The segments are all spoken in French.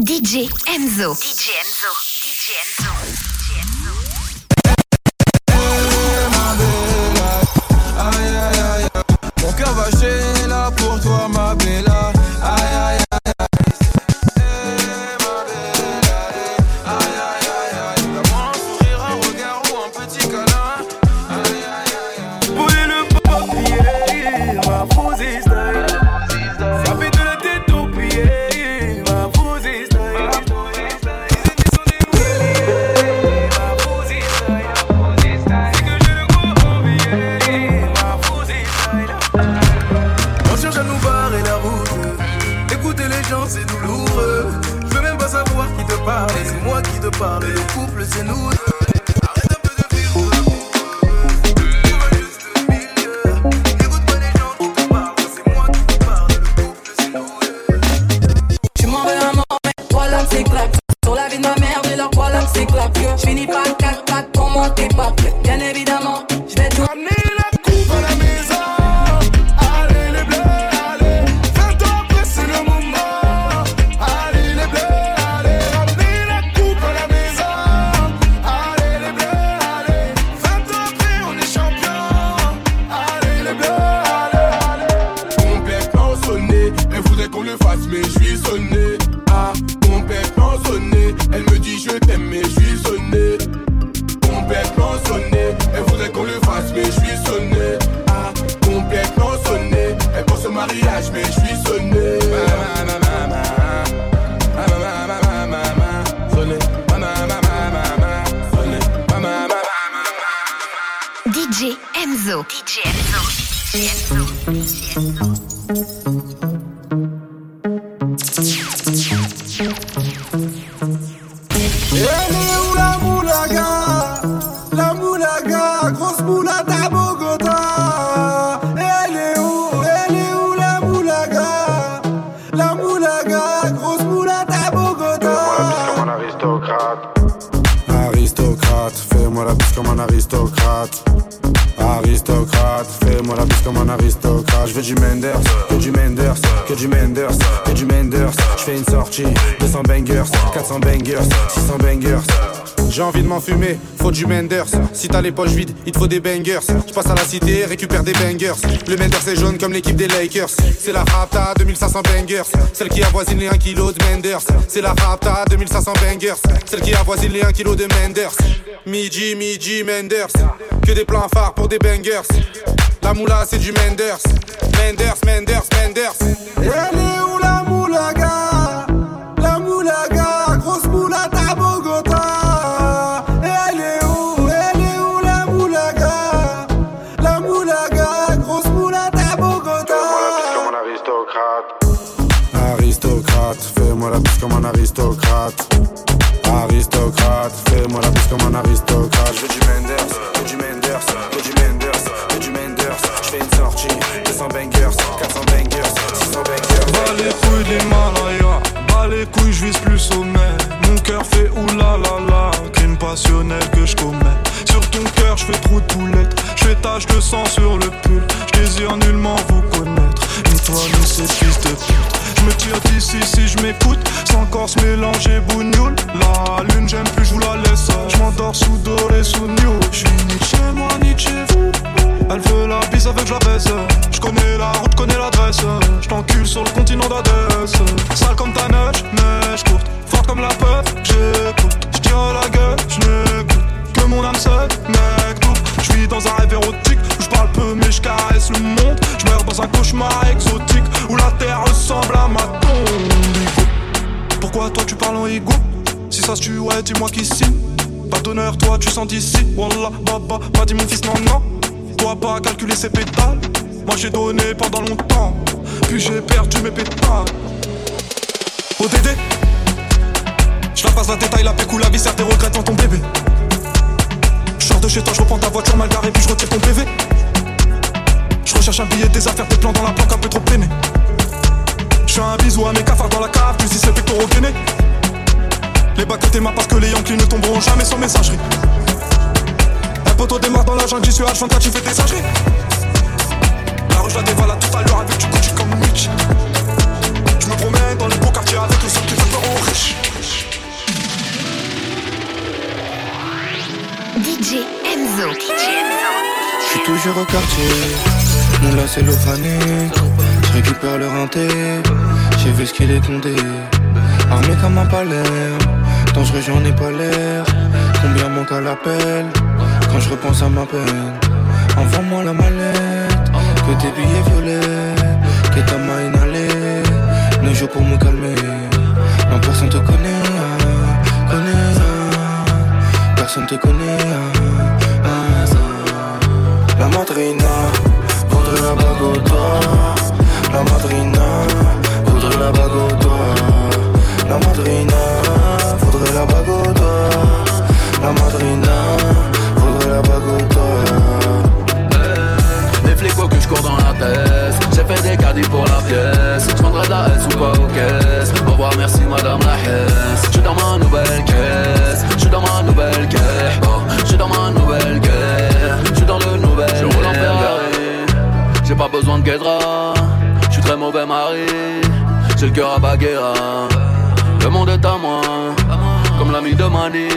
DJ Enzo. DJ Enzo. DJ Enzo. Mon fais-moi la bise comme un aristocrate. Je veux du Menders, que du Menders, que du Menders, que du Menders. Je fais une sortie, 200 bangers, 400 bangers, 600 bangers. J'ai envie de m'enfumer, faut du Menders. Si t'as les poches vides, il te faut des bangers. Je passe à la cité, récupère des bangers. Le Menders est jaune comme l'équipe des Lakers. C'est la Rapta 2500 bangers. Celle qui avoisine les 1 kg de Menders. C'est la Rapta 2500 bangers. Celle qui avoisine les 1 kg de Menders. Midi, midi, Menders. Que des plans phares pour des bangers. La moula, c'est du Menders. Menders, Menders, Menders. Elle est où la moulaga? La moulaga, grosse moulade à Bogota Elle est où Elle est où la moulaga? La moulaga, grosse moulade à Bogota Aristocrate, fais-moi la bise comme un aristocrate. Aristocrate, fais-moi la bise comme un aristocrate. Couilles, je vise plus sommet. Mon cœur fait oulala, crime passionnel que je commets. Sur ton cœur, je fais trop de poulettes, je fais tache de sang sur le pull. Je désire nullement vous connaître, ni toi ni cette fils de pute. Je me tire d'ici si je m'écoute, sans encore se mélanger bougnoule. La lune, j'aime plus, je vous la laisse. Je m'endors sous doré, sous new. Je suis ni chez moi, ni chez vous. Elle veut la bise avec la baisse. Je connais la route, connais l'adresse. Je sur le continent d'Adès. Sale comme ta neige, neige courte. Forte comme la peur, j'écoute. Je tire la gueule, je n'écoute que mon âme seule, mec tout. Je suis dans un rêve érotique où je parle peu mais je caresse le monde. Je meurs dans un cauchemar exotique où la terre ressemble à ma tombe. Pourquoi toi tu parles en ego Si ça se tue, ouais, dis-moi qui signe. Pas d'honneur, toi tu sens d'ici. Wallah, baba, pas dit mon fils, non, non. Toi pas calculer ses pétales. Moi j'ai donné pendant longtemps. Puis j'ai perdu mes pétales. ODD Je la passe la détail, la pécou, la vie, tes regrets dans ton bébé. De chez toi, je reprends ta voiture mal garée, puis je retire ton PV. Je recherche un billet, des affaires, tes plans dans la planque, un peu trop peiné. Je fais un bisou à mes cafards dans la cave, plus si c'est pectoraux gainés. Les bacs que t'aimes parce que les Yankees ne tomberont jamais sans messagerie. Un poteau démarre dans la jungle, j'y suis H24, tu fais tes singeries. La rue, je la dévale à tout à l'heure avec du Gucci comme Mitch. Je me promène dans les beaux quartiers avec le seul qui veut rendre riche. voiture au quartier. Mon là c'est Je récupère le renté. J'ai vu ce qu'il est condé. Armé comme un palais. Dangereux, j'en ai pas l'air. Combien manque à l'appel? Quand je repense à ma peine? Envoie-moi la mallette. Que tes billets violets. Que ta main inhalée. Ne joue pour me calmer. Non, personne te connaît. Connaît. Personne te connaît. La madrina voudrait la bague au doigt. La madrina voudrait la bague au doigt. La madrina voudrait la bague au doigt. La madrina voudrait la bague au doigt. Les flics faut que je cours dans la tête J'ai fait des caddies pour la pièce Je de la S ou pas aux caisses Au revoir merci madame la hesse J'ai le cœur à Baguera Le monde est à moi Comme l'ami de Mani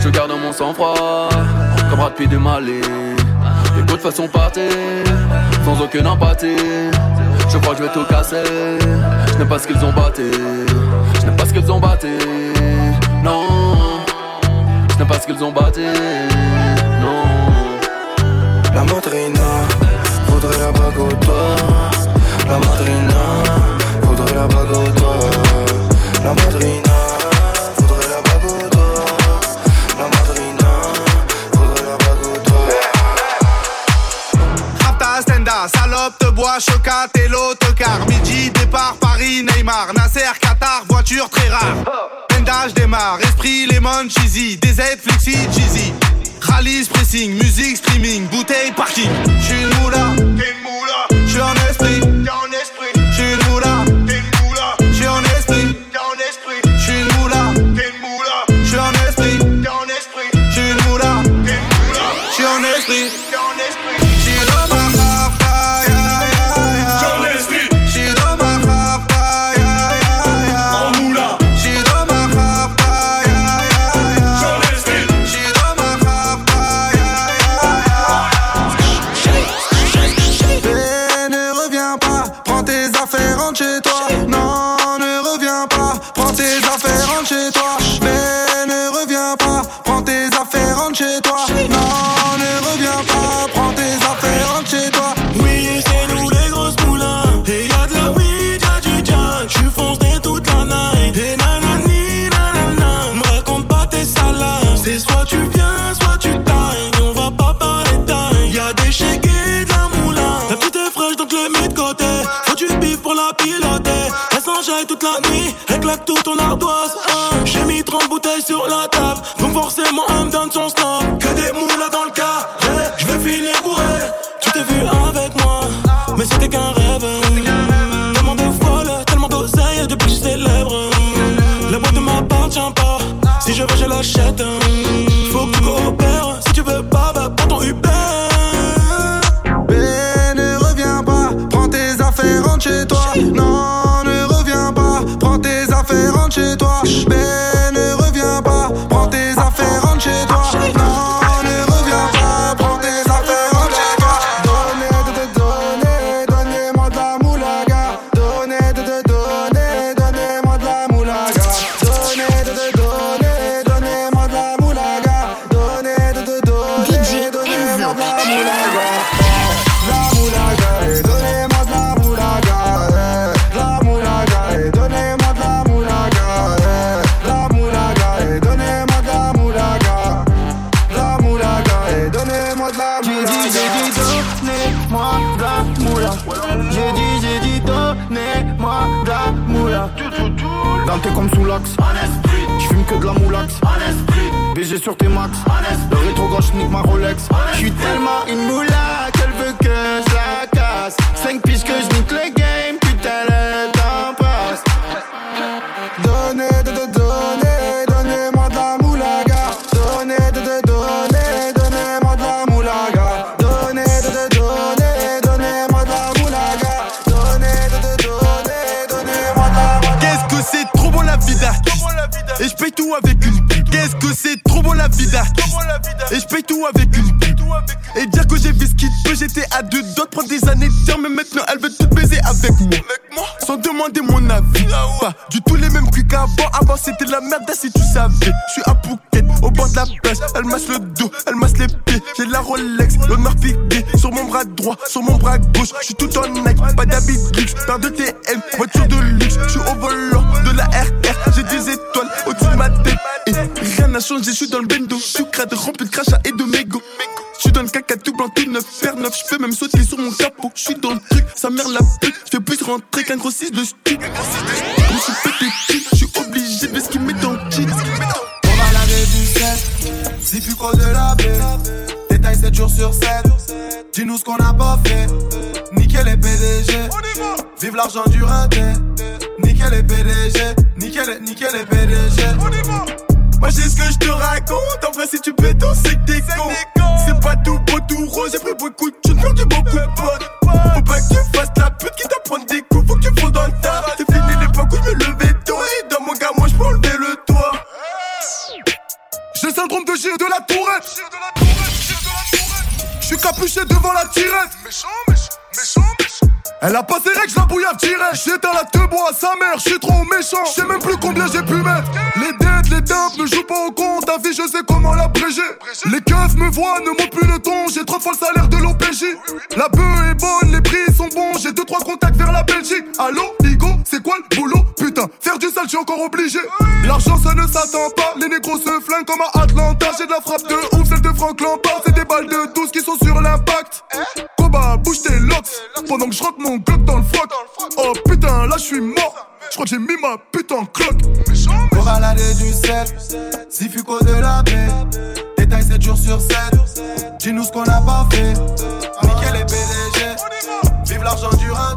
Je garde mon sang-froid Comme rapide du Mali les coups de façon partir, sans aucune empathie. Je crois que je vais tout casser. Je n'aime pas ce qu'ils ont batté. Je n'aime pas ce qu'ils ont batté. Non. Je n'aime pas ce qu'ils ont batté. Non. La madrina voudrait la bague au doigt. La madrina voudrait la bague au doigt. La madrina. salope te bois, chocat et l'autocar. Midi, départ, Paris, Neymar, Nasser, Qatar, voiture très rare. Pendage démarre, esprit, lemon, cheesy, DZ, flexi, cheesy. Rallye, pressing, musique, streaming, bouteille, parking. J'suis une moula, t'es une moula. Vie d'artiste. Et je paye tout avec une pub. Et dire que j'ai vu ce qu'il peut, j'étais à deux doigts de prendre des années de mais maintenant elle veut tout baiser avec moi. Sans demander mon avis. Pas du tout les mêmes cuits qu'avant. Avant c'était de la merde, si tu savais. Je suis à Phuket, au bord de la plage. Elle masse le dos, elle masse les pieds. J'ai la Rolex, l'honneur piqué. Sur mon bras droit, sur mon bras gauche. Je suis tout en Nike, pas d'habit luxe. Paire de TM, voiture de luxe. Je suis au volant de la RR. J'ai des étoiles changé, je suis dans le bendo. Je suis crade, rempli de crachats et de mégots. Je suis dans le caca tout blanc, tout neuf, paire neuf. Je peux même sauter sur mon capot. Je suis dans le truc, sa mère la pute. Je fais plus rentrer qu'un gros 6 de stu. Comme je suis pété cul, je suis obligé de ce qu'il met dans le cheat. On va laver du 7, si plus qu'au de la baie. Détail 7 jours sur 7. Dis-nous ce qu'on a pas fait. Nickel les PDG. Vive l'argent du rinté. Nickel les PDG. Nickel, nickel les PDG. Moi j'ai ce que je te raconte. En vrai, si tu peux tout, c'est que t'es con. C'est pas tout beau, tout rose. J'ai pris beaucoup de thunes, perdu beaucoup de potes. Faut pas que tu fasses la pute qui t'apprend des coups. Faut que tu fondes dans le tas. C'est fini l'époque où je me levais tôt. Et dans mon gars, moi je peux enlever le toit. J'ai le syndrome de gire de la tourette. Je suis capuché devant la tirette. Méchant, méchant, méchant. Elle a pas ses règles, je la bouillave direct. J'éteins la te bois à sa mère, je suis trop méchant. Je sais même plus combien j'ai pu mettre. Les dettes, les dumps ne jouent pas au compte. Ta vie, je sais comment l'abréger. Les keufs me voient, ne montent plus le ton. J'ai trois fois le salaire de l'OPJ. La bœuf est bonne, les prix sont bons. J'ai deux, trois contacts vers la Belgique. Allô, Igo, c'est quoi le boulot? Putain, faire du sale, je suis encore obligé. L'argent, ça ne s'attend pas. Les négros se flinguent comme à Atlanta. J'ai de la frappe de ouf, celle de Frank Lampard. C'est des balles de 12 qui sont sur l'impact. Koba, bouge tes locks. Pendant que je mon glock dans le froc. Oh putain, là je suis mort. Je crois que j'ai mis ma putain en cloque. On va laver du 7, si de la baie. Détail 7 jours sur 7. Dis-nous ce qu'on a pas fait. Nickel les PDG. Vive l'argent du rinté.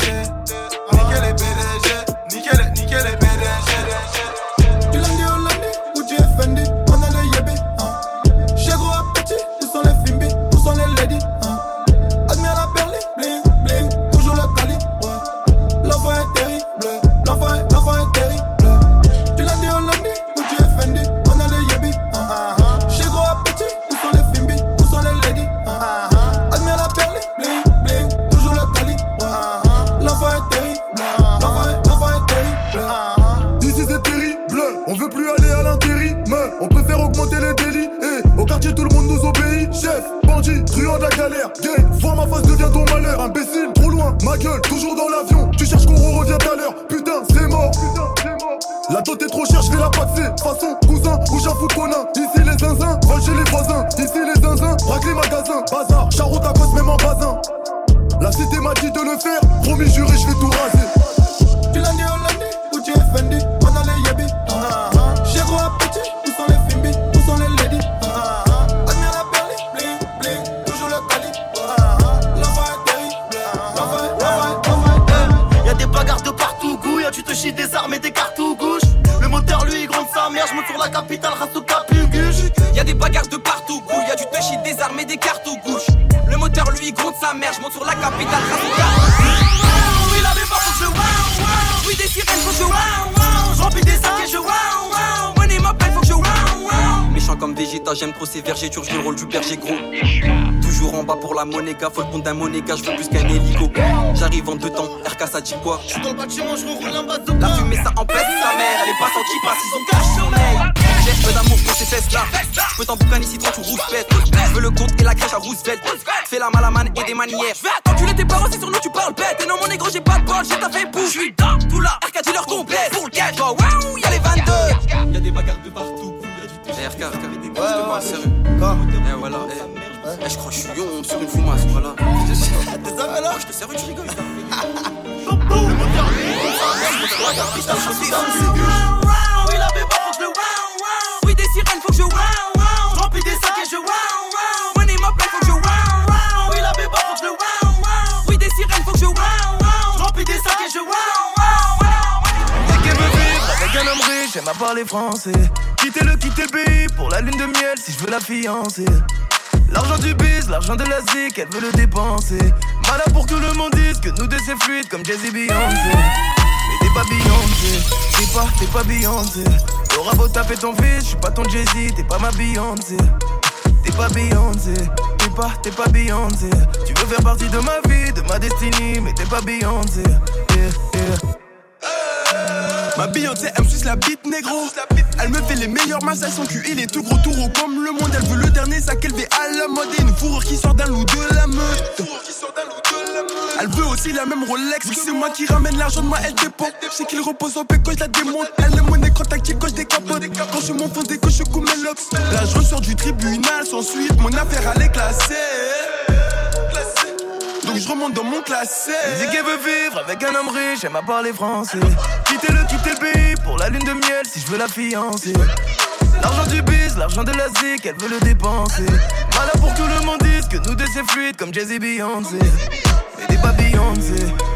Monéga, faut le compte d'un monéga, je veux plus qu'un hélico. J'arrive en deux temps, RK ça dit quoi J'suis dans le bâtiment, je roule un bazooka. La fumée ça empêche sa mère, elle est pas sans qui passe, ils ont cache sommeil. J'ai peu d'amour pour ces fesses là. Je peux t'en boucan ici, toi tu rouspètes. Je veux le compte et la crèche à Roosevelt. Fais la malamane et des manières. Je vais attendre, tes parents, c'est sur nous, tu parles bête. Et non, mon négro, j'ai pas de bol, j'ai ta fait bouffe. Je suis dans tout là, RK dis leur complète. Pour le cash, oh waouh, y'a les 22. Y'a des bagarres de partout, y'a du RK, RK, des ouais, ouais, sérieux. Voilà. Eh, je crois que je suis yon sur une fumasse, voilà. Désolé là, je te sers, tu rigoles. Oui, la mémoire faut que je le wow, wow. Oui, des sirènes, faut que je wow, wow. Remplis des sacs et je wow, wow. Money m'appelle, faut que je wow, wow. Oui, la mémoire faut que je le wow, wow. Oui, des sirènes, faut que je wow, wow. Remplis des sacs et je wow, wow. Dès qu'elle veut vivre avec un homme riche, j'aime à parler français. Quitter le, quitter le pays pour la lune de miel si je veux la fiancer. L'argent du biz, l'argent de la zik, elle veut le dépenser. Malin pour que le monde dise que nous deux c'est fluide comme Jay-Z Beyoncé. Mais t'es pas Beyoncé, t'es pas, t'es pas Beyoncé. T'auras beau taper ton fils, je suis pas ton Jay-Z, t'es pas ma Beyoncé. T'es pas Beyoncé, t'es pas, t'es pas Beyoncé. Tu veux faire partie de ma vie, de ma destinée, mais t'es pas Beyoncé. Ma Beyoncé, elle me suce la bite négro. Elle me fait les meilleurs massages, son cul il est tout gros, tout gros comme le monde. Elle veut le dernier sac élevé à la mode et une fourrure qui sort d'un loup de la meute. Elle veut aussi la même Rolex. C'est moi qui ramène l'argent de moi, elle dépend. Sais qu'il repose au quand je la démonte. Elle est monnaie quand tactile quand je décapote. Quand je m'enfonce dès que je coupe mes locks. Là, je ressors du tribunal sans suite. Mon affaire, elle est classée. Donc je remonte dans mon classé. Elle qu'elle veut vivre avec un homme riche, elle m'a parlé français. Quitter le, quitter le pays pour la lune de miel si je veux la fiancer. L'argent du biz, l'argent de la zik, elle veut le dépenser. Voilà pour que tout le monde dise que nous deux c'est fluide comme Jay-Z Beyoncé. Mais t'es pas Beyoncé,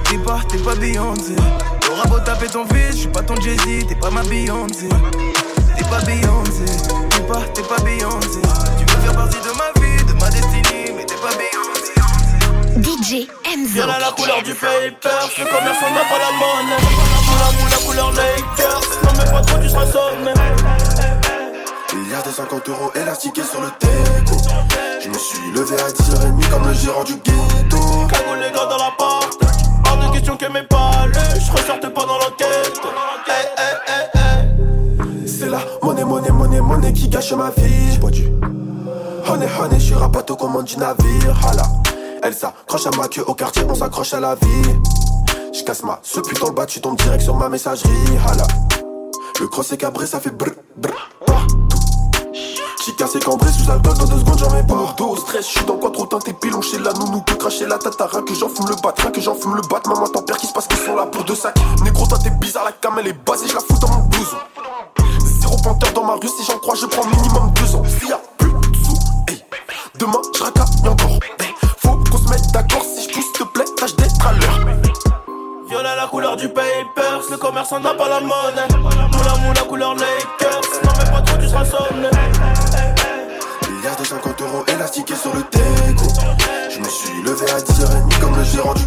t'es pas, t'es pas Beyoncé. T'auras beau taper ton fils, je suis pas ton Jay-Z, t'es pas ma Beyoncé. T'es pas Beyoncé, t'es pas, t'es pas Beyoncé. Tu veux faire partie de ma vie, de ma destinée, mais t'es pas Beyoncé. DJ Enzo. Viens à la couleur du paper, le commerçant n'a pas la monnaie. Moula moula couleur Lakers, non mais pas trop tu seras y a des 50 euros élastiqués sur le teco. Je me suis levé à 10h30 comme le gérant du ghetto. Cagoule les gars dans la porte. Hors de question que mes palais, je ressorte pas dans l'enquête. Hey, hey, hey. C'est la monnaie, monnaie, monnaie, monnaie qui gâche ma vie. Pas dû. Honey, honey, je suis rapato comme du navire. Hala. Elle s'accroche à ma queue au quartier, on s'accroche à la vie. Je casse ma ce putain le bas, tu tombes direct sur ma messagerie. Hala. Le cross est cabré, ça fait brr brr. J'ai cassé cambré sous alcool dans deux secondes, j'en mets pas. Dos, stress, je suis dans quoi trop t'es pilon chez la nounou, que cracher la tatara, que j'en fume le bat, rien que j'en fume le bat. Maman, t'en perds qui se passe qu'ils sont là pour deux sacs. Négro, toi t'es bizarre, la cam elle est basée, je la fous dans mon blouson. Zéro panthère dans ma rue, si j'en crois, je prends minimum deux ans. S'il y a plus de sous, hey. demain je racaille encore. Hey. Faut qu'on se mette d'accord, si je pousse, te plaît, tâche d'être à l'heure. La couleur du papers, le commerçant n'a pas la monnaie. Moula moula couleur Lakers, non mais pas trop tu seras y a des 50 euros élastiqués sur le teco. Je me suis levé à 10h30 comme le gérant du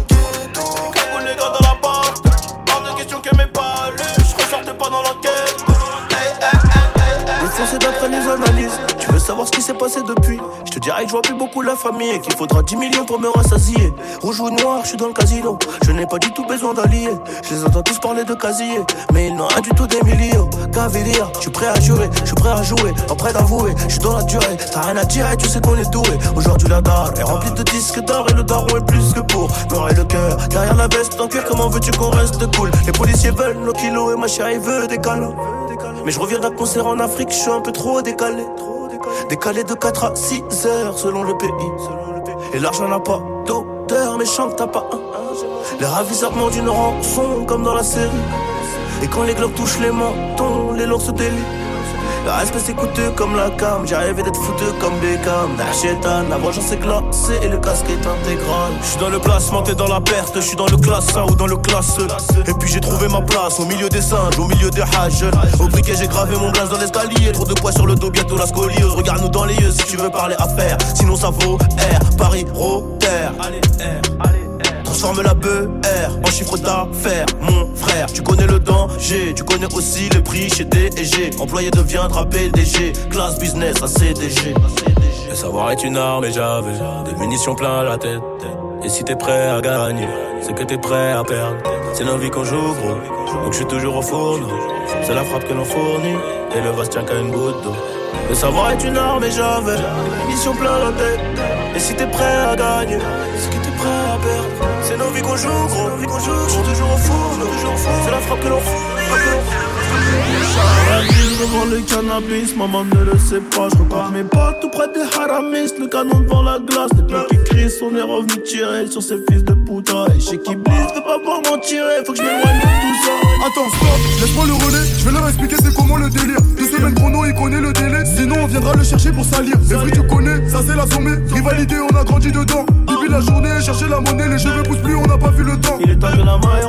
savoir ce qui s'est passé depuis. Je te dirais que je vois plus beaucoup la famille Et qu'il faudra 10 millions pour me rassasier. Rouge ou noir, je suis dans le casino. Je n'ai pas du tout besoin d'alliés. Je les entends tous parler de casier Mais ils n'ont rien du tout des millions. Cavalier, je suis prêt à jurer Je suis prêt à jouer, en prêt d'avouer Je suis dans la durée, t'as rien à dire et tu sais qu'on est doué. Aujourd'hui la dalle est remplie de disques d'or Et le daron est plus que pour me le cœur. Derrière la veste en cuir, comment veux-tu qu'on reste cool? Les policiers veulent nos kilos et ma chérie veut des câlins mais je reviens d'un concert en Afrique, je suis un peu trop décalé. Décalé de 4 à 6 heures selon le pays. Et l'argent n'a pas d'odeur, mais chante t'as pas un. Les ravisseurs d'une rançon comme dans la série. Et quand les globes touchent les mentons, les lourds se délient. Le respect c'est coûteux comme la cam, j'ai rêvé d'être foutu comme Beckham. Chétan, la vengeance est glacée et le casque est intégral. Je suis dans le classement, t'es dans la perte, je suis dans le classe 1 ou dans le classe E. Et puis j'ai trouvé ma place au milieu des singes, au milieu des hages. Au briquet j'ai gravé mon blaze dans l'escalier, trop de poids sur le dos, bientôt la scoliose. Regarde-nous dans les yeux si tu veux parler affaires, sinon ça vaut R, Paris, Rotter. Allez, R, allez. Transforme la BR en chiffre d'affaires, mon frère. Tu connais le danger, tu connais aussi le prix chez DG. Employé deviendra PDG, classe business à CDG. Le savoir est une arme et j'avais des munitions plein la tête. Et si t'es prêt à gagner, c'est que t'es prêt à perdre. C'est nos vies qu'on joue, gros. Donc je suis toujours au fourneau. C'est la frappe que l'on fournit. Et le vase tient qu'à une goutte d'eau. Le savoir est une arme et j'avais munitions plein la tête. Et si t'es prêt à gagner, c'est que t'es prêt à perdre? C'est nos vies qu'on joue, gros. Qu'on joue, toujours au four, toujours au four. C'est la frappe que l'on ville devant le cannabis, maman ne le sait pas. Je repars mes pas tout près des haramis. Le canon devant la glace, les peurs qui crient, on est revenu tirer sur ces fils de putain. Et chez qui blisse, veut pas voir m'en tirer, faut que je m'éloigne de tout ça. Attends, stop, laisse-moi le relais, je vais leur expliquer c'est comment le délire. Deux semaines chrono, il connaît le délai. Sinon, on viendra le chercher pour salir. Evry, tu connais, ça c'est la sommée. Rivalité, on a grandi dedans. Depuis la journée, chercher la monnaie, les cheveux poussent plus, on n'a pas vu le temps. Il est temps que la maille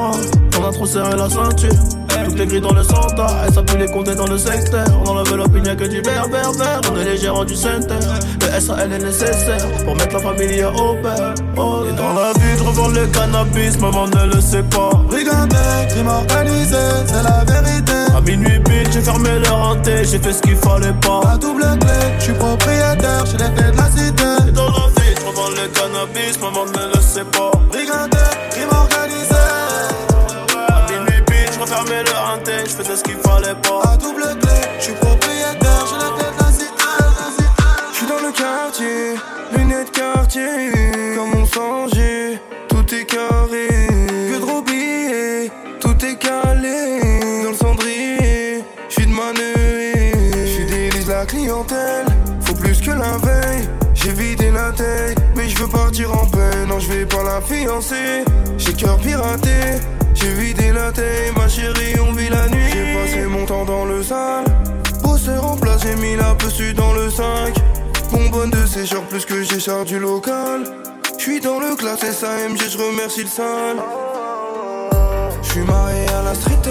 on a trop serré la ceinture. Tout est gris dans le centre, et ça pue les compter dans le secteur. On enlève l'opinion que du vert, vert, vert. On est les gérants du center. Le SAL est nécessaire pour mettre la famille au père. Oh, et dans la vie, je revends le cannabis, maman ne le sait pas. Brigandais, crime organisé, c'est la vérité. À minuit, bitch, j'ai fermé leur hanté, j'ai fait ce qu'il fallait pas. La double clé, je suis propriétaire, j'ai les clés de la cité. Et dans la vie, je revends le cannabis, maman ne le sait pas. Briganteur, je refermais leur hanté, je faisais ce qu'il fallait pas. La double clé, je suis propriétaire, les clés de la cité. Je suis dans le quartier, lunettes quartier, comme on s'enjait, tout est carré, que de robier, tout est calé, dans le cendrier, je suis de manœuvre, je suis délice la clientèle, faut plus que la veille, j'ai vidé la tête, mais je veux partir en paix, non je vais pas la fiancer, j'ai cœur piraté, j'ai vidé la tête, ma chérie on vit la nuit, j'ai passé mon temps dans le sale, Bosseur en place, j'ai mis la pessu dans le 5 Bonbonne de sécheur plus que j'ai char du local. J'suis dans le classe SAMG, je remercie le sale. J'suis marié à la street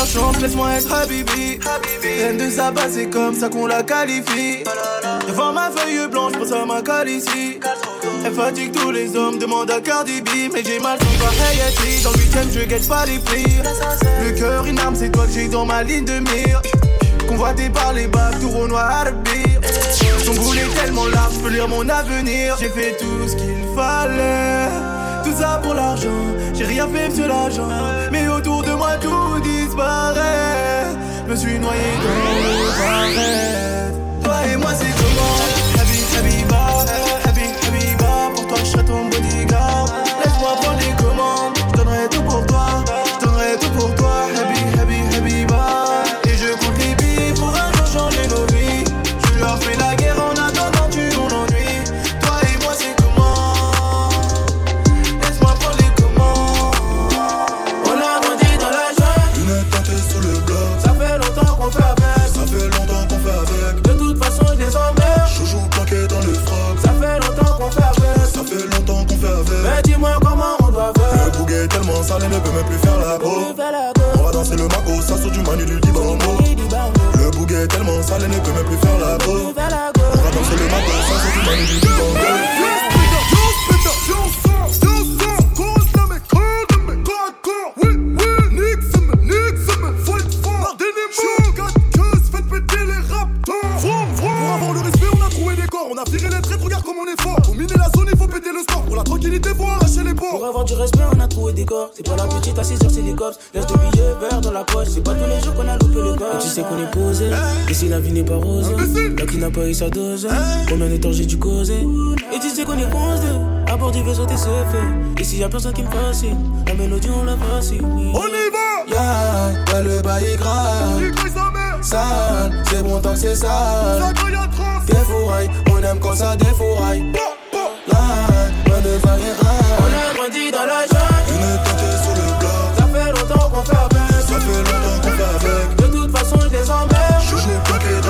chance, laisse-moi être Habibi. Rien de sa base, c'est comme ça qu'on la qualifie. Devant ma feuille blanche, pense à ma ici. Elle fatigue tous les hommes, demande à Cardi B. Mais j'ai mal sans toi, Hayati. Dans le huitième, je guette pas les prix. Le cœur, une arme, c'est toi que j'ai dans ma ligne de mire. Convoité par les bacs, tout au noir, Son boulet est tellement large, je peux lire mon avenir. J'ai fait tout ce qu'il fallait. Tout ça pour l'argent, j'ai rien fait, monsieur l'agent. Mais autour de moi, tout disparaît. Me suis noyé dans le. Toi et moi, c'est comment? Happy, Habiba, Happy, Habiba. Pour toi, je serai ton bodyguard. Il ne peut même plus faire la. On va danser le maco, ça sort du manu du dibango. Pour avoir le respect, on a trouvé des corps. On a viré les traits, regarde comme on est fort. Pour miner la zone, il faut péter le score. Pour la tranquillité, faut arracher les ports. Pour avoir du respect, on a trouvé des corps. C'est pas la petite à 6 heures, c'est des cops. Laisse de billets verts dans la poche. C'est pas tous les jours qu'on a tu sais qu'on est posé. Et si la vie n'est pas rose, là qui n'a pas eu sa dose. Combien de temps j'ai dû causer? Et tu sais qu'on est bronzé. À bord du vaisseau, t'es fait. Et s'il y a personne qui me fascine, la mélodie, on la facile. On y va! Yeah, ouais, le bail est grave. Sale, c'est bon tant que c'est Ça sale. Des fourrailles, on aime quand ça défouraille. Là, loin de On a grandi dans la jungle.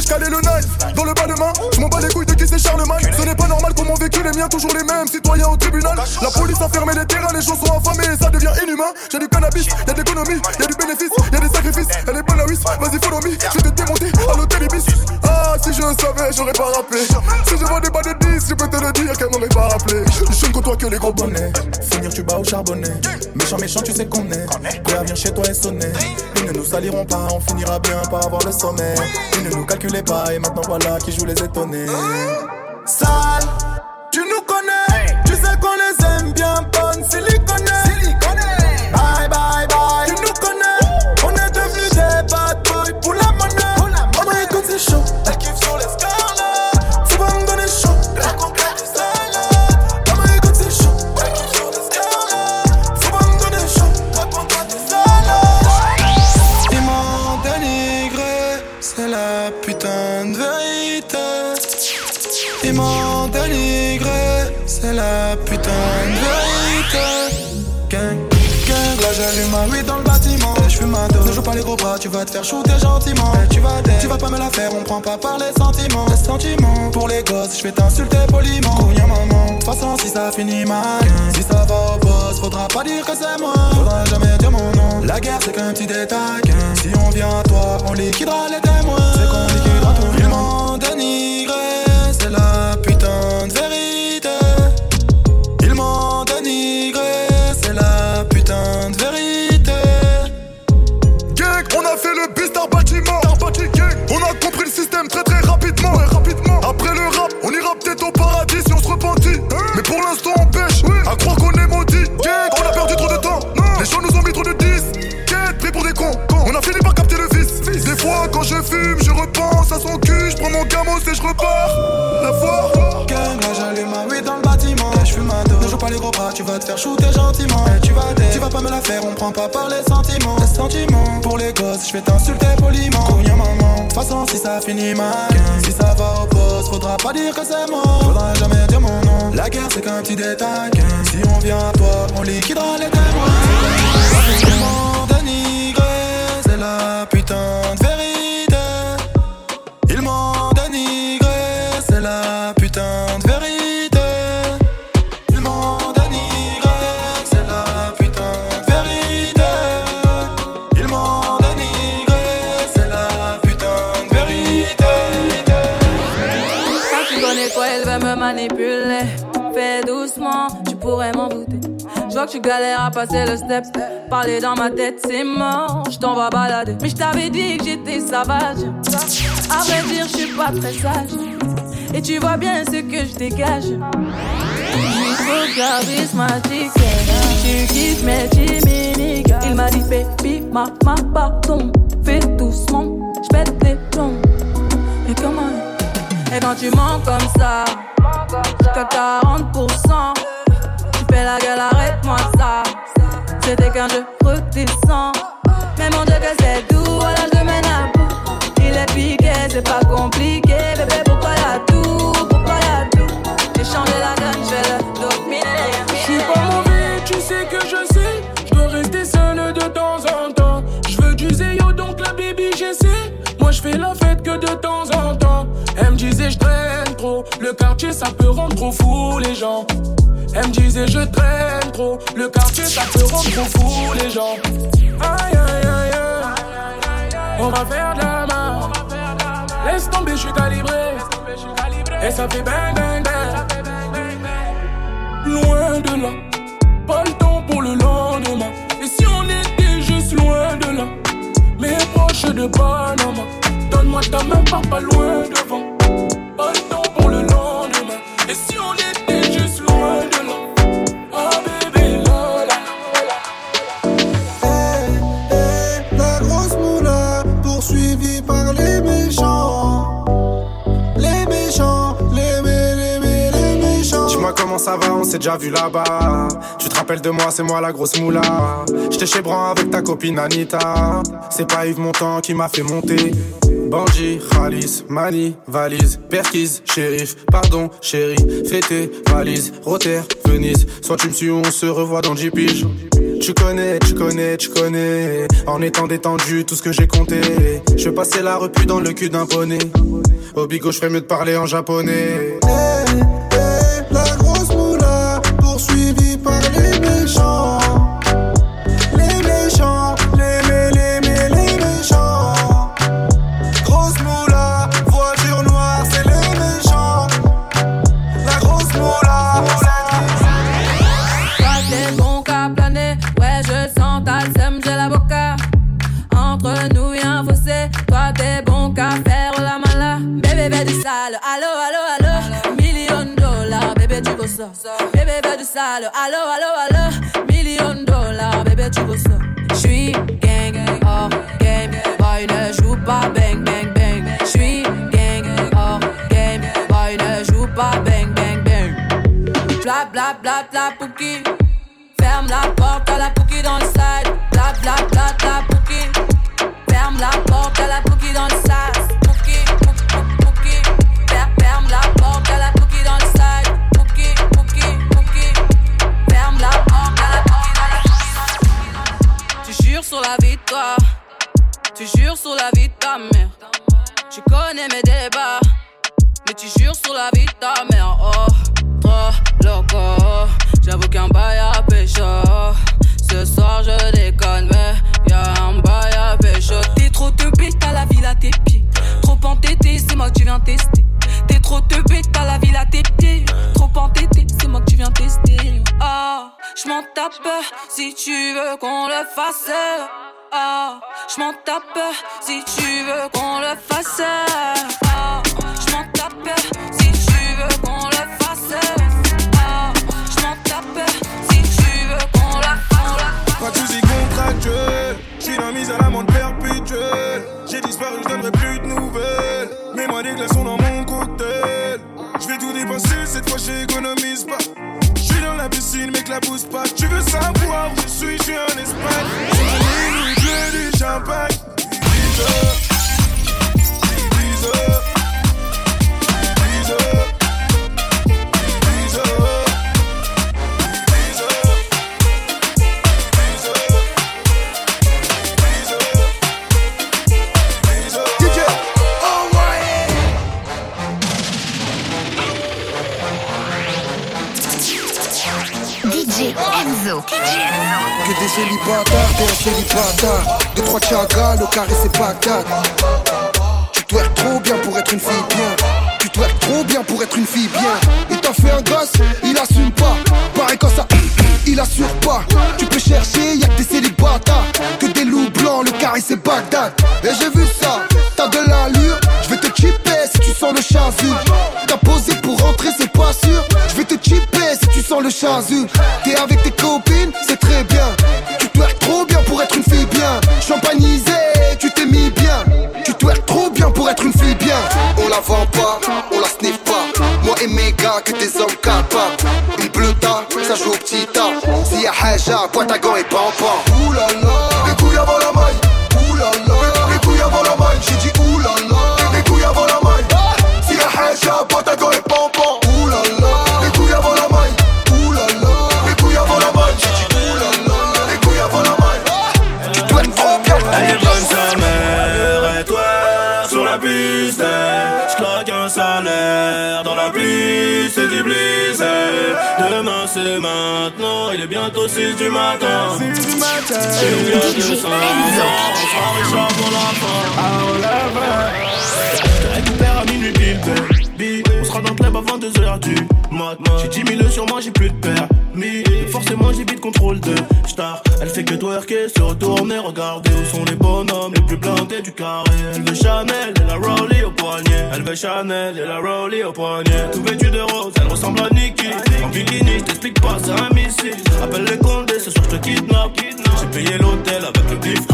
je calais le knife. Dans le bas de main, je m'en bats les couilles de qui c'est Charlemagne. Ce n'est pas normal qu'on m'ont vécu les miens, toujours les mêmes. Citoyens au tribunal, la police a fermé les terrains, les gens sont affamés et ça devient inhumain. J'ai du cannabis, y'a de l'économie, y'a du bénéfice, Je savais, j'aurais pas rappelé. Si je vois des bas de 10, je peux te le dire qu'elle m'aurait pas rappelé. Je ne côtoie que les gros bonnets. Finir tu bats au charbonnet. Méchant, méchant, tu sais qu'on est. À venir chez toi et sonner. Ils ne nous saliront pas, on finira bien par avoir le sommet. Ils ne nous calculaient pas et maintenant voilà qui joue les étonnés. Sale, weed dans le bâtiment. Je fume ma dose. Ne joue pas les gros bras, tu vas te faire shooter gentiment. tu vas tu vas pas me la faire, on prend pas par les sentiments. Les sentiments, pour les gosses, je vais t'insulter poliment. Cougnon maman, de toute façon, si ça finit mal, si ça va au boss, faudra pas dire que c'est moi. Faudra jamais dire mon nom. La guerre, c'est qu'un petit détail. Si on vient à toi, on liquidera les témoins. Repense à son cul. Je prends mon gamos et je repars. La foi. Gang, là j'allume ma weed dans le bâtiment. Je fume ma dose. Ne joue pas les gros bras, tu vas te faire shooter gentiment. tu vas tu vas pas me la faire, on prend pas par les sentiments. Les sentiments, pour les gosses, je vais t'insulter poliment. Cognons maman, de toute façon, si ça finit mal, si ça va au poste, faudra pas dire que c'est moi. Faudra jamais dire mon nom. La guerre, c'est qu'un petit détail. Si on vient à toi, on liquidera les témoins. C'est la putain tu galères à passer le step. Parler dans ma tête, c'est mort. Je t'en vais balader. Mais je t'avais dit que j'étais sauvage. À vrai dire, je suis pas très sage. Et tu vois bien ce que je dégage. Je suis trop charismatique. Tu kiffes mes chimiques. Il m'a dit, baby, ma, ma, pardon. Fais doucement, je pète les plombs. Et comment? Et quand tu mens comme ça, quartier, ça peut rendre trop fou les gens. Elle me disait, je traîne trop. Le quartier, ça peut rendre trop fou les gens. Aïe, aïe, aïe, aïe. On va faire de la main. Laisse tomber, je suis calibré. Et ça fait bang, bang, bang. Loin de là. Pas le temps pour le lendemain. Et si on était juste loin de là? Mais proche de Panama. Donne-moi ta main, pars pas loin devant. Pas le temps ça va, on s'est déjà vu là-bas. Tu te rappelles de moi, c'est moi la grosse moula. J'étais chez Bran avec ta copine Anita. C'est pas Yves Montand qui m'a fait monter. Bandit, Khalis, Mani, valise, perquise, shérif, pardon, chérie, fêté, valise, Rotter, Venise. Soit tu me suis, on se revoit dans 10 piges. Tu connais, tu connais, tu connais. En étant détendu, tout ce que j'ai compté. Je passer la repu dans le cul d'un poney. Au bigot, je mieux de parler en japonais. Bébé bébé du sale, allo allo allo. Million dollars, bébé tu veux ça. J'suis gang, hors game, boy ne joue pas bang bang bang. J'suis gang, hors game, boy ne joue pas bang bang bang. Bla bla bla bla pouki Ferme la porte à la pouki dans le side. Bla bla bla bla Ferme la porte à la pouki dans le side jures sur la vie de ta mère. Tu connais mes débats, mais tu jures sur la vie de ta mère. Oh, trop loco, j'avoue qu'un bail à pécho. Ce soir je déconne, mais y'a un bail à pécho. T'es trop te bête à la ville à tes pieds. Trop entêté, c'est moi que tu viens tester. T'es trop te bête à la ville à tes pieds. Trop entêté, c'est moi que tu viens tester. Ah, je m'en tape si tu veux qu'on le fasse. Ah, je m'en tape si tu veux qu'on le fasse. Ah, je m'en tape si tu veux qu'on le fasse. Ah, je m'en tape si tu veux qu'on le fasse. Pas de soucis contractuels, j'suis la mise à l'amende perpétuelle. J'ai disparu, j'donnerai plus de nouvelles. Mets-moi des glaçons dans mon cocktail. J'vais tout dépenser, cette fois j'économise pas. J'suis dans la piscine, mais que la pousse pas. Tu veux savoir où je suis, j'suis en Espagne. J'ai du champagne, dis-le. Que des célibataires, t'es un célibataire. Deux, trois chagas, le carré c'est Bagdad. Tu twerk trop bien pour être une fille bien. Tu twerk trop bien pour être une fille bien. Il t'a fait un gosse, il assume pas. Pareil quand ça, il assure pas. Tu peux chercher, y'a que des célibataires. Que des loups blancs, le carré c'est Bagdad. Et j'ai vu ça, t'as de l'allure. Je vais te chipper si tu sens le chasu. T'as posé pour rentrer, c'est pas sûr. Je vais te chipper si tu sens le chasu. T'es avec tes on la sniff pas. Moi et mes gars, que des hommes capables. Une bleuta, ça joue au petit tas. S'il y a haja, pointe à gants et pampan. C'est maintenant. Il est bientôt 6 du matin. Il y a 200 ans on sera riche avant la fin. Ah la vraie Je te récupère à minuit pile baby On sera dans le club avant 2h du mat. J'ai 10 000 sur moi j'ai plus de permis. Et Forcément j'ai vite contrôle de star. Elle fait que twerker, se retourner Regardez où sont les bonhommes les plus plantés du carré. Elle veut Chanel et la Rowley au poignet. Elle veut Chanel et la Rowley au poignet. Tout vêtu de rose, elle ressemble à Nicki. En bikini, t'explique pas, c'est un missile. Appelle les condés, ce soir je te kidnappe. J'ai payé l'hôtel avec le beef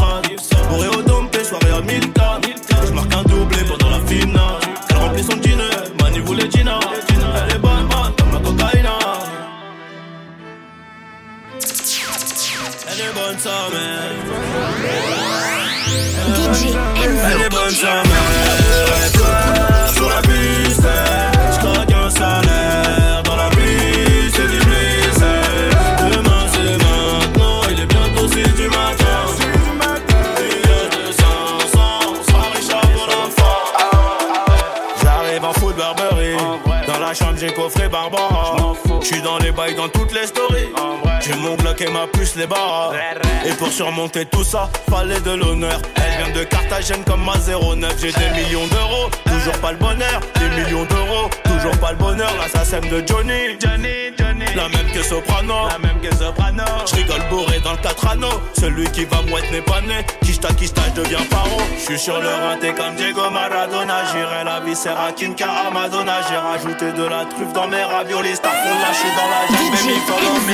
Ma puce les barres Et pour surmonter tout ça Fallait de l'honneur. Elle vient de Carthagène comme ma 09 J'ai des millions d'euros Toujours pas le bonheur. Des millions d'euros Toujours pas le bonheur. Là ça sème de Johnny. Johnny Johnny. La même que Soprano. La même que Soprano. J'rigole bourré dans le 4 anneaux Celui qui va mouette n'est pas né. Kishta Kishta je deviens paro. J'suis sur le rinté comme Diego Maradona. J'irai la viscère à Kinka à Madonna. J'ai rajouté de la truffe dans mes raviolis. Star font lâcher dans la jungle Baby follow me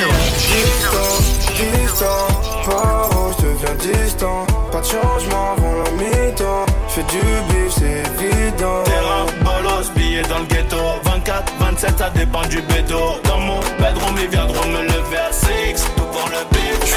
Distant, paro, je deviens distant. Pas de changement avant la mi-temps. Fais du bif, c'est évident. Terrain, bolos, billets dans le ghetto 24, 27, ça dépend du béto Dans mon bedroom, ils viendront me lever à 6 Tout pour le beat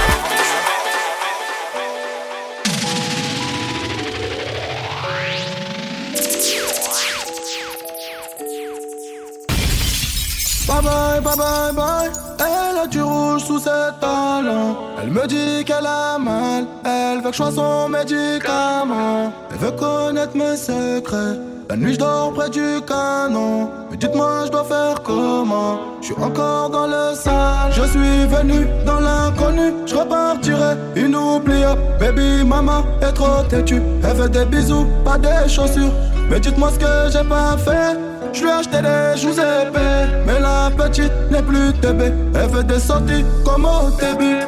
Bye bye, bye bye, bye. Elle a du rouge sous ses talons. Elle me dit qu'elle a mal, elle veut que je sois son médicament. Elle veut connaître mes secrets. La nuit je dors près du canon. Mais dites-moi je dois faire comment? Je suis encore dans le sale. Je suis venu dans l'inconnu. Je repartirai inoubliable. Baby maman est trop têtue. Elle veut des bisous, pas des chaussures. Mais dites-moi ce que j'ai pas fait. Je lui ai acheté des joues épais. Mais la petite n'est plus TB. Elle veut des sorties comme au début.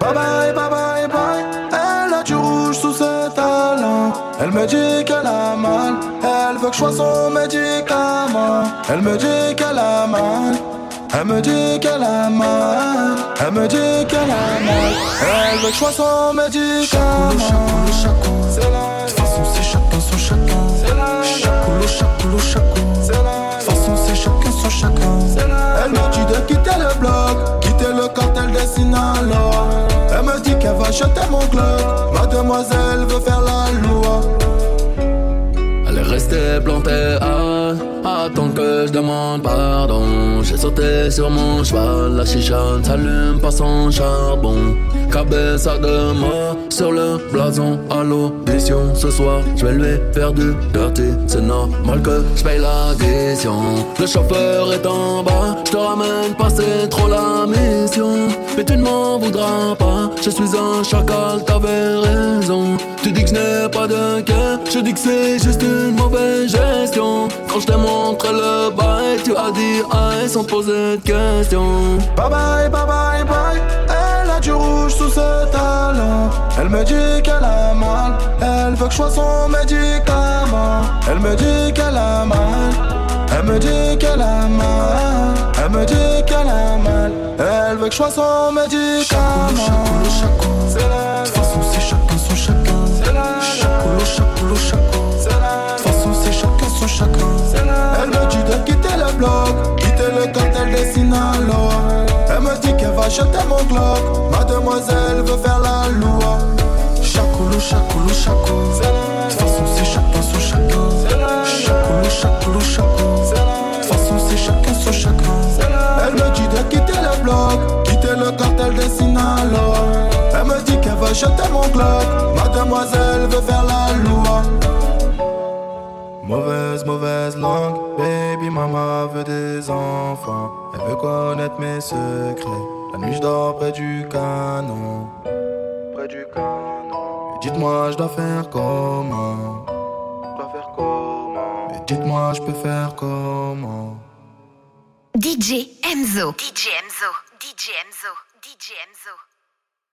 Bye bye, bye bye, bye. Elle a du rouge sous ses talons. Elle me dit qu'elle a mal. Elle veut que je sois son médicament. Elle me dit qu'elle a mal. Elle me dit qu'elle a mal. Elle me dit qu'elle a mal. Elle veut que je sois son médicament. Façon, c'est chacun son chacun. Chacoulo, chacoulo, chacun. De façon, c'est chacun son chacun. Elle me dit de quitter le bloc, quitter le cartel des Sinaloa. Elle me dit qu'elle va jeter mon club. Mademoiselle veut faire la loi. Restée plantée à attendre que je demande pardon. J'ai sauté sur mon cheval, la chicha ne s'allume pas sans charbon. Cabeza de mort sur le blason à l'audition. Ce soir, je vais lui faire du dirty. C'est normal que je paye l'addition. Le chauffeur est en bas, je te ramène pas, c'est trop la mission. Mais tu ne m'en voudras pas, je suis un chacal, t'avais raison. Tu dis que je n'ai pas de cœur, je dis que c'est juste une mauvaise gestion. Quand je t'ai montré le bail, tu as dit aïe sans poser de questions. Bye bye, bye bye, bye. Elle a du rouge sous ses talons. Elle me dit qu'elle a mal. Elle veut que je sois son médicament. Elle me dit qu'elle a mal. Elle me dit qu'elle a mal. Elle me dit qu'elle a mal. Elle veut que je sois son médicament. C'est la façon, c'est. Chacoulo, chacoulo, chacun. De façon, c'est chacun son chacun. Elle me dit de quitter le bloc, quitter le cartel des Sinaloa. Elle me dit qu'elle va jeter mon Glock. Mademoiselle veut faire la loi. Chacoulo, chacoulo, chacun. De façon, c'est chacun son chacun. Chacoulo, chacoulo, chacun. De toute façon, c'est chacun son chacun. Elle me dit de quitter le bloc, quitter le cartel des Sinaloa. Elle me dit qu'elle va jeter mon Glock. Mademoiselle veut faire la loi. Mauvaise, mauvaise langue, baby mama veut des enfants. Elle veut connaître mes secrets. La nuit je dors près du canon. Près du canon. Dites-moi, je dois faire comment? Je dois faire comment? Mais dites-moi, je peux faire comment? DJ Enzo. DJ Enzo. DJ Enzo. DJ Enzo.